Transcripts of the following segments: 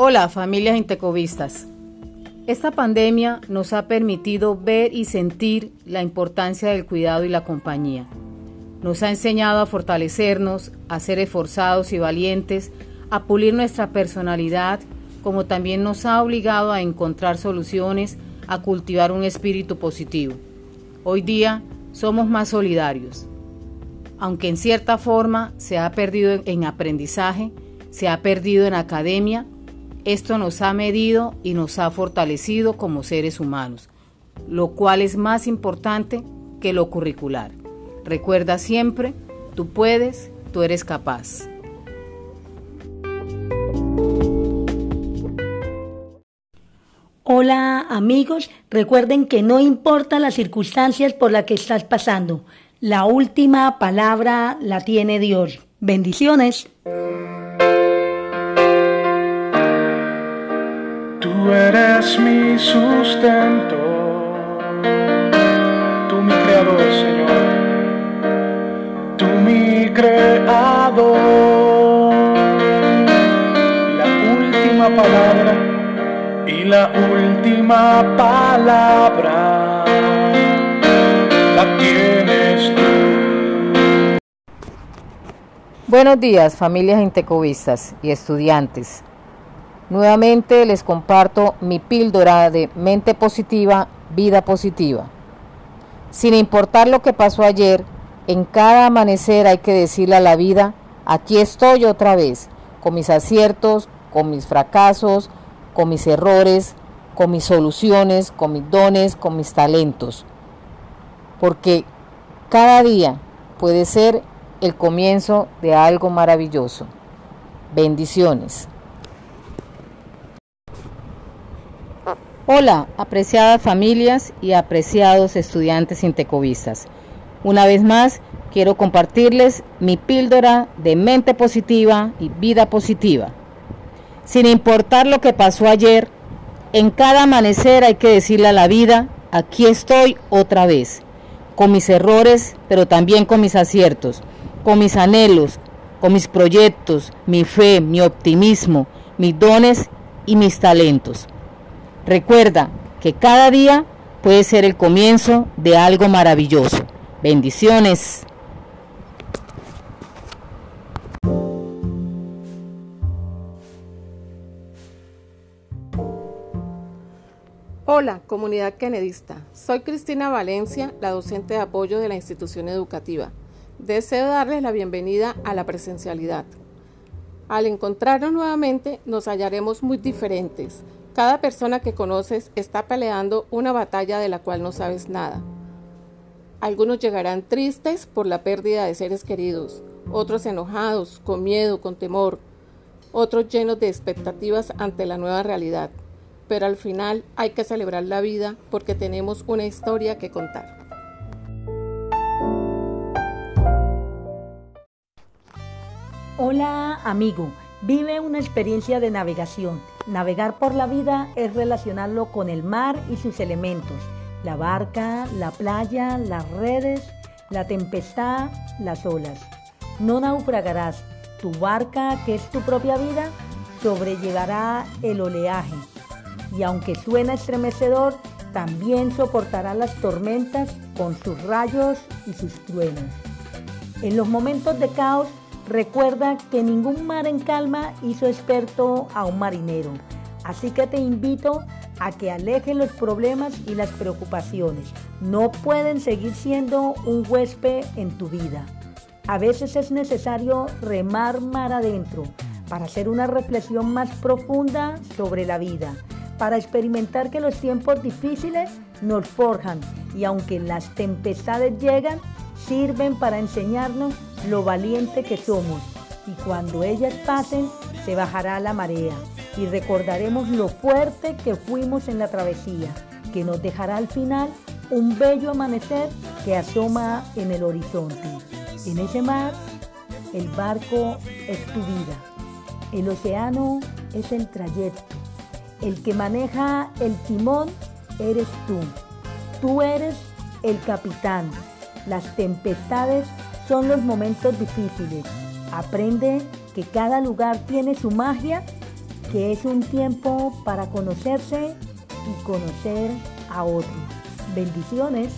Hola familias intecovistas. Esta pandemia nos ha permitido ver y sentir la importancia del cuidado y la compañía. Nos ha enseñado a fortalecernos, a ser esforzados y valientes, a pulir nuestra personalidad, como también nos ha obligado a encontrar soluciones, a cultivar un espíritu positivo. Hoy día somos más solidarios. Aunque en cierta forma se ha perdido en aprendizaje, se ha perdido en academia, esto nos ha medido y nos ha fortalecido como seres humanos, lo cual es más importante que lo curricular. Recuerda siempre, tú puedes, tú eres capaz. Hola amigos, recuerden que no importa las circunstancias por las que estás pasando, la última palabra la tiene Dios. Bendiciones. Tú eres mi sustento, tú mi creador, Señor, tú mi creador. La última palabra, y la última palabra, la tienes tú. Buenos días, familias intecovistas y estudiantes. Nuevamente les comparto mi píldora de mente positiva, vida positiva. Sin importar lo que pasó ayer, en cada amanecer hay que decirle a la vida, aquí estoy otra vez, con mis aciertos, con mis fracasos, con mis errores, con mis soluciones, con mis dones, con mis talentos. Porque cada día puede ser el comienzo de algo maravilloso. Bendiciones. Hola, apreciadas familias y apreciados estudiantes intecovistas. Una vez más, quiero compartirles mi píldora de mente positiva y vida positiva. Sin importar lo que pasó ayer, en cada amanecer hay que decirle a la vida, aquí estoy otra vez, con mis errores, pero también con mis aciertos, con mis anhelos, con mis proyectos, mi fe, mi optimismo, mis dones y mis talentos. Recuerda que cada día puede ser el comienzo de algo maravilloso. Bendiciones. Hola, comunidad kennedista. Soy Cristina Valencia, la docente de apoyo de la institución educativa. Deseo darles la bienvenida a la presencialidad. Al encontrarnos nuevamente, nos hallaremos muy diferentes, cada persona que conoces está peleando una batalla de la cual no sabes nada. Algunos llegarán tristes por la pérdida de seres queridos, otros enojados, con miedo, con temor, otros llenos de expectativas ante la nueva realidad. Pero al final hay que celebrar la vida porque tenemos una historia que contar. Hola amigo, vive una experiencia de navegación Navegar por la vida es relacionarlo con el mar y sus elementos, la barca, la playa, las redes, la tempestad, las olas. No naufragarás, tu barca, que es tu propia vida, sobrellevará el oleaje. Y aunque suena estremecedor, también soportará las tormentas con sus rayos y sus truenos. En los momentos de caos, Recuerda que ningún mar en calma hizo experto a un marinero, así que te invito a que alejes los problemas y las preocupaciones. No pueden seguir siendo un huésped en tu vida. A veces es necesario remar mar adentro para hacer una reflexión más profunda sobre la vida, para experimentar que los tiempos difíciles nos forjan y aunque las tempestades llegan, sirven para enseñarnos lo valiente que somos y cuando ellas pasen se bajará la marea y recordaremos lo fuerte que fuimos en la travesía, que nos dejará al final un bello amanecer que asoma en el horizonte. En ese mar, el barco es tu vida, el océano es el trayecto, el que maneja el timón eres tú, tú eres el capitán, las tempestades son los momentos difíciles. Aprende que cada lugar tiene su magia que es un tiempo para conocerse y conocer a otros. Bendiciones.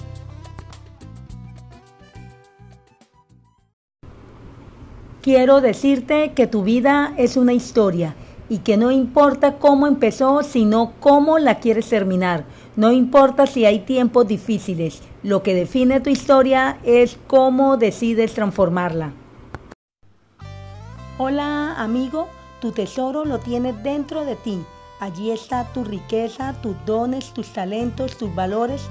Quiero decirte que tu vida es una historia y que no importa cómo empezó, sino cómo la quieres terminar. No importa si hay tiempos difíciles, lo que define tu historia es cómo decides transformarla. Hola amigo, tu tesoro lo tienes dentro de ti. Allí está tu riqueza, tus dones, tus talentos, tus valores.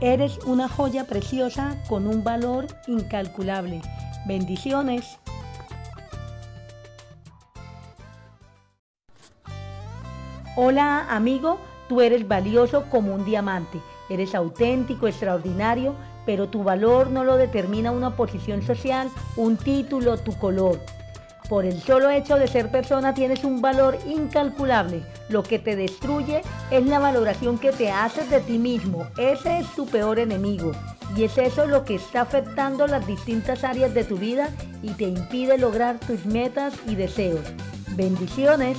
Eres una joya preciosa con un valor incalculable. Bendiciones. Hola amigo, tú eres valioso como un diamante. Eres auténtico, extraordinario, pero tu valor no lo determina una posición social, un título, tu color. Por el solo hecho de ser persona tienes un valor incalculable. Lo que te destruye es la valoración que te haces de ti mismo. Ese es tu peor enemigo. Y es eso lo que está afectando las distintas áreas de tu vida y te impide lograr tus metas y deseos. Bendiciones.